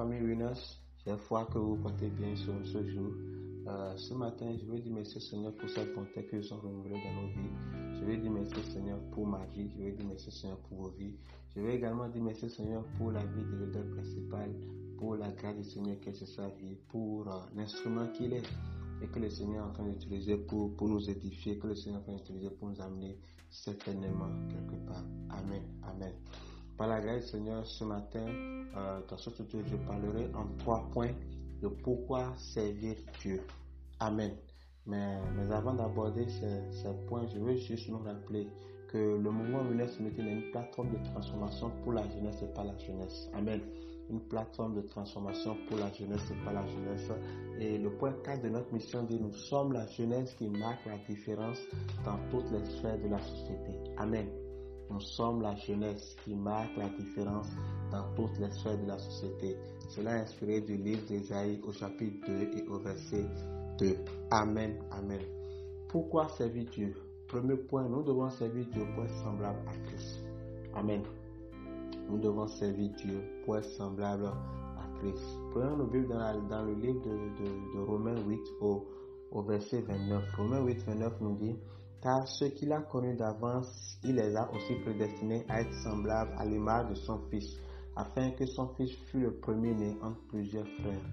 famille Winners. J'ai foi que vous portez bien sur ce jour. Euh, ce matin, je veux dire merci Seigneur pour cette bonté que sont renouvelées dans nos vies. Je veux dire merci Seigneur pour ma vie. Je veux dire merci Seigneur pour vos vies. Je veux également dire merci Seigneur pour la vie de leader principal, pour la grâce du Seigneur est sur sa vie, pour euh, l'instrument qu'il est et que le Seigneur est en train d'utiliser pour, pour nous édifier, que le Seigneur est en train d'utiliser pour nous amener certainement quelque part. Amen. Amen. Par la grâce Seigneur, ce matin, euh, dans ce tuto, je parlerai en trois points de pourquoi servir Dieu. Amen. Mais, mais avant d'aborder ces, ces, points, je veux juste nous rappeler que le mouvement Jeunesse est une plateforme de transformation pour la jeunesse et pas la jeunesse. Amen. Une plateforme de transformation pour la jeunesse et pas la jeunesse. Et le point 4 de notre mission dit nous sommes la jeunesse qui marque la différence dans toutes les sphères de la société. Amen. Nous sommes la jeunesse qui marque la différence dans toutes les sphères de la société. Cela est inspiré du livre d'Ésaïe au chapitre 2 et au verset 2. Amen. Amen. Pourquoi servir Dieu? Premier point, nous devons servir Dieu pour être semblable à Christ. Amen. Nous devons servir Dieu pour être semblable à Christ. Prenons nos Bibles dans, le livre de, Romains 8 au, au verset 29. Romains 8, 29 nous dit car ceux qu'il a connus d'avance, il les a aussi prédestinés à être semblables à l'image de son Fils, afin que son Fils fût le premier-né entre plusieurs frères.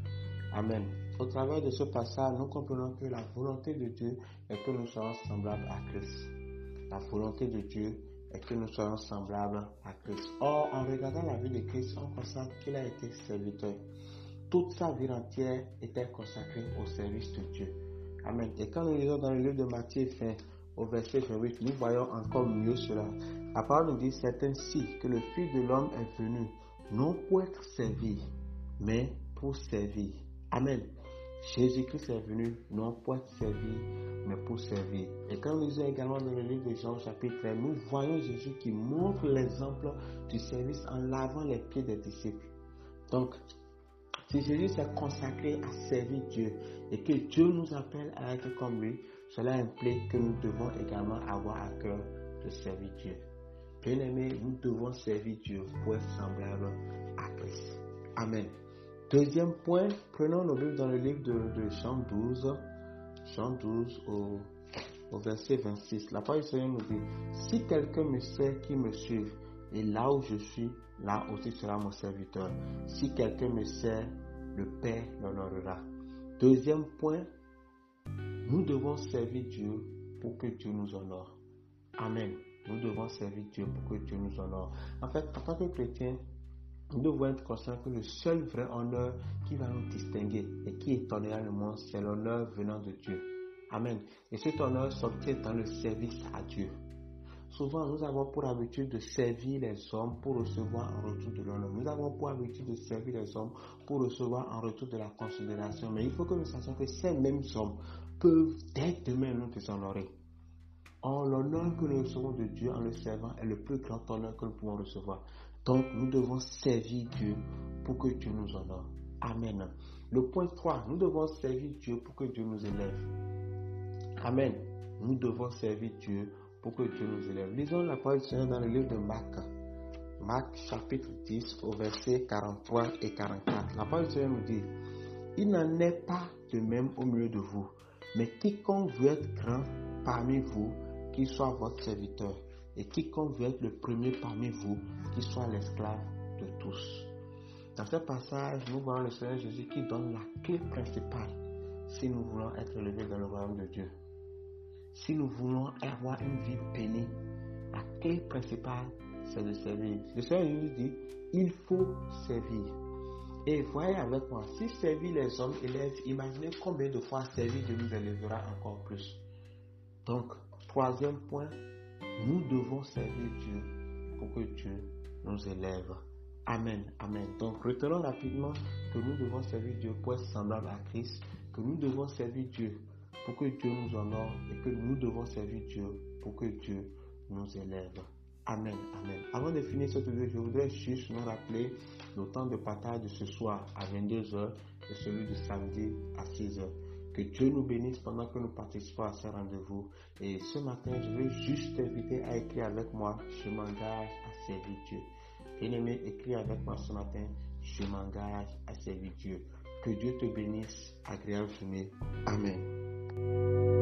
Amen. Au travers de ce passage, nous comprenons que la volonté de Dieu est que nous soyons semblables à Christ. La volonté de Dieu est que nous soyons semblables à Christ. Or, en regardant la vie de Christ, on constate qu'il a été serviteur. Toute sa vie entière était consacrée au service de Dieu. Amen. Et quand nous lisons dans le livre de Matthieu 20, au verset 28, nous voyons encore mieux cela. La parole nous dit, c'est ainsi que le Fils de l'homme est venu, non pour être servi, mais pour servir. Amen. Jésus-Christ est venu, non pour être servi, mais pour servir. Et quand nous lisons également dans le livre de Jean chapitre 1, nous voyons Jésus qui montre l'exemple du service en lavant les pieds des disciples. Donc, si Jésus s'est consacré à servir Dieu et que Dieu nous appelle à être comme lui, cela implique que nous devons également avoir à cœur de servir Dieu. Bien aimé, nous devons servir Dieu pour être semblable à Christ. Amen. Deuxième point, prenons nos Bibles dans le livre de, de Jean 12, Jean 12 au, verset 26. La parole du Seigneur nous dit, si quelqu'un me sait qui me suive, et là où je suis, là aussi sera mon serviteur. Si quelqu'un me sert, le Père l'honorera. Deuxième point, nous devons servir Dieu pour que Dieu nous honore. Amen. Nous devons servir Dieu pour que Dieu nous honore. En fait, en tant que chrétien, nous devons être conscients que le seul vrai honneur qui va nous distinguer et qui étonnera le monde, c'est l'honneur venant de Dieu. Amen. Et cet honneur s'obtient dans le service à Dieu. Souvent, nous avons pour habitude de servir les hommes pour recevoir en retour de l'honneur. Nous avons pour habitude de servir les hommes pour recevoir en retour de la considération. Mais il faut que nous sachions que ces mêmes hommes peuvent dès demain nous déshonorer. Or, l'honneur que nous recevons de Dieu en le servant est le plus grand honneur que nous pouvons recevoir. Donc, nous devons servir Dieu pour que Dieu nous honore. Amen. Le point 3, nous devons servir Dieu pour que Dieu nous élève. Amen. Nous devons servir Dieu pour que Dieu nous élève. Lisons la parole du Seigneur dans le livre de Marc. Marc chapitre 10 au verset 43 et 44. La parole du Seigneur nous dit, il n'en est pas de même au milieu de vous, mais quiconque veut être grand parmi vous, qu'il soit votre serviteur. Et quiconque veut être le premier parmi vous, qu'il soit l'esclave de tous. Dans ce passage, nous voyons le Seigneur Jésus qui donne la clé principale si nous voulons être élevés dans le royaume de Dieu. Si nous voulons avoir une vie bénie, la clé principale, c'est de servir. Le Seigneur Jésus dit, il faut servir. Et voyez avec moi, si servir les hommes élève, imaginez combien de fois servir Dieu nous élèvera encore plus. Donc, troisième point, nous devons servir Dieu pour que Dieu nous élève. Amen, amen. Donc, retenons rapidement que nous devons servir Dieu pour être semblable à Christ, que nous devons servir Dieu pour que Dieu nous honore et que nous devons servir Dieu pour que Dieu nous élève. Amen, amen. Avant de finir cette vidéo, je voudrais juste nous rappeler le temps de partage de ce soir à 22h et celui de samedi à 6h. Que Dieu nous bénisse pendant que nous participons à ce rendez-vous. Et ce matin, je veux juste t'inviter à écrire avec moi, je m'engage à servir Dieu. Bien-aimé, écris avec moi ce matin, je m'engage à servir Dieu. Que Dieu te bénisse, agréable journée. Amen. Música